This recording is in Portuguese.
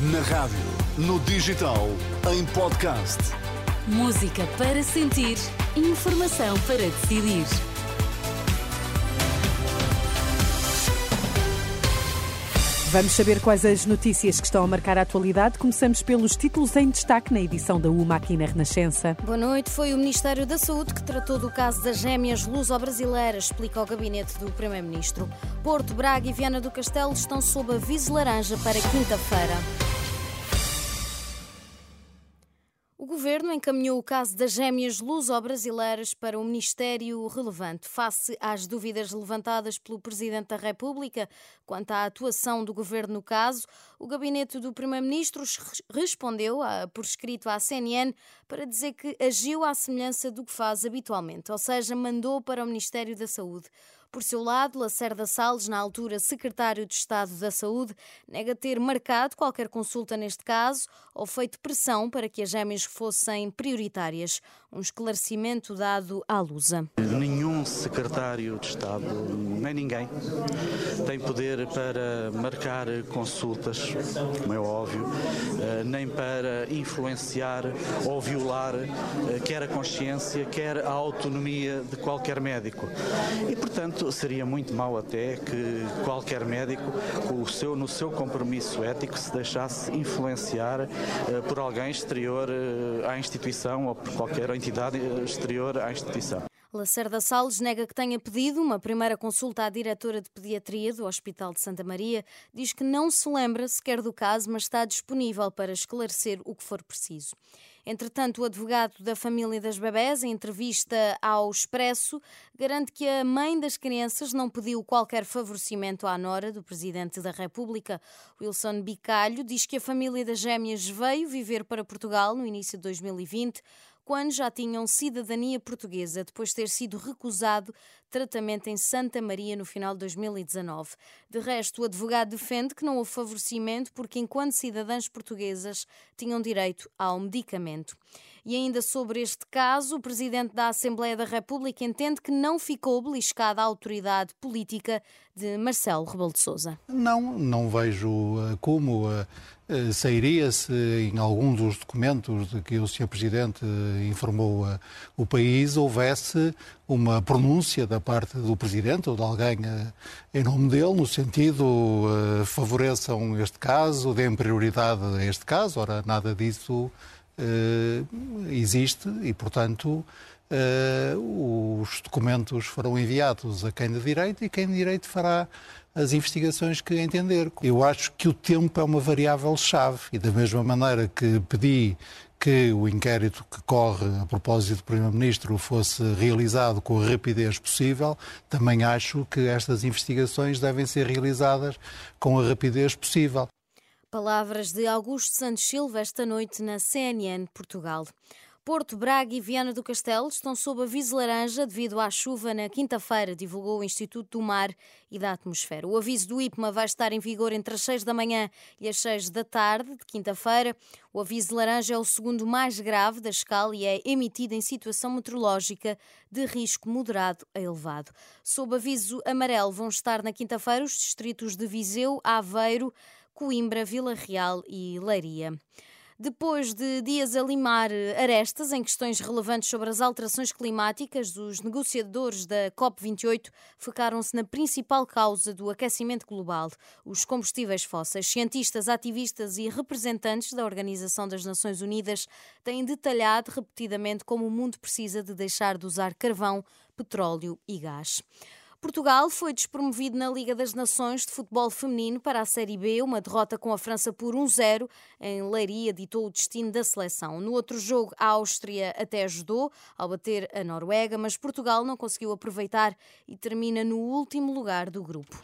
Na rádio, no digital, em podcast. Música para sentir, informação para decidir. Vamos saber quais as notícias que estão a marcar a atualidade. Começamos pelos títulos em destaque na edição da UMA aqui na Renascença. Boa noite. Foi o Ministério da Saúde que tratou do caso das gêmeas luso-brasileiras, explica o gabinete do Primeiro-Ministro. Porto, Braga e Viana do Castelo estão sob aviso laranja para quinta-feira. Governo encaminhou o caso das gêmeas luso-brasileiras para o Ministério relevante, face às dúvidas levantadas pelo Presidente da República quanto à atuação do governo no caso. O gabinete do Primeiro-Ministro respondeu por escrito à CNN para dizer que agiu à semelhança do que faz habitualmente, ou seja, mandou para o Ministério da Saúde. Por seu lado, Lacerda Salles, na altura secretário de Estado da Saúde, nega ter marcado qualquer consulta neste caso ou feito pressão para que as gêmeas fossem prioritárias. Um esclarecimento dado à Lusa. Nenhum secretário de Estado, nem ninguém, tem poder para marcar consultas, como é óbvio, eh, nem para influenciar ou violar eh, quer a consciência, quer a autonomia de qualquer médico. E, portanto, Seria muito mau até que qualquer médico, seu, no seu compromisso ético, se deixasse influenciar uh, por alguém exterior uh, à instituição ou por qualquer entidade exterior à instituição. Lacerda Salles nega que tenha pedido uma primeira consulta à diretora de pediatria do Hospital de Santa Maria. Diz que não se lembra sequer do caso, mas está disponível para esclarecer o que for preciso. Entretanto, o advogado da família das bebés, em entrevista ao Expresso, garante que a mãe das crianças não pediu qualquer favorecimento à nora do Presidente da República. Wilson Bicalho diz que a família das gêmeas veio viver para Portugal no início de 2020 quando já tinham cidadania portuguesa, depois de ter sido recusado tratamento em Santa Maria no final de 2019. De resto, o advogado defende que não houve favorecimento porque, enquanto cidadãs portuguesas, tinham direito ao medicamento. E ainda sobre este caso, o presidente da Assembleia da República entende que não ficou beliscada a autoridade política de Marcelo Rebelo de Sousa. Não, não vejo eh, como eh, eh, sairia se em algum dos documentos de que o Sr. Presidente informou o país houvesse uma pronúncia da parte do Presidente ou de alguém em nome dele, no sentido favoreçam este caso, deem prioridade a este caso. Ora, nada disso existe e, portanto, uh, os documentos foram enviados a quem de direito e quem de direito fará as investigações que entender. Eu acho que o tempo é uma variável-chave e, da mesma maneira que pedi que o inquérito que corre a propósito do Primeiro-Ministro fosse realizado com a rapidez possível, também acho que estas investigações devem ser realizadas com a rapidez possível. Palavras de Augusto Santos Silva esta noite na CNN Portugal. Porto, Braga e Viana do Castelo estão sob aviso laranja devido à chuva na quinta-feira, divulgou o Instituto do Mar e da Atmosfera. O aviso do IPMA vai estar em vigor entre as 6 da manhã e as 6 da tarde de quinta-feira. O aviso laranja é o segundo mais grave da escala e é emitido em situação meteorológica de risco moderado a elevado. Sob aviso amarelo vão estar na quinta-feira os distritos de Viseu, Aveiro, Coimbra, Vila Real e Leiria. Depois de dias a limar arestas em questões relevantes sobre as alterações climáticas, os negociadores da COP28 focaram-se na principal causa do aquecimento global, os combustíveis fósseis. Cientistas, ativistas e representantes da Organização das Nações Unidas têm detalhado repetidamente como o mundo precisa de deixar de usar carvão, petróleo e gás. Portugal foi despromovido na Liga das Nações de Futebol Feminino para a Série B. Uma derrota com a França por 1-0 em Leiria ditou o destino da seleção. No outro jogo, a Áustria até ajudou ao bater a Noruega, mas Portugal não conseguiu aproveitar e termina no último lugar do grupo.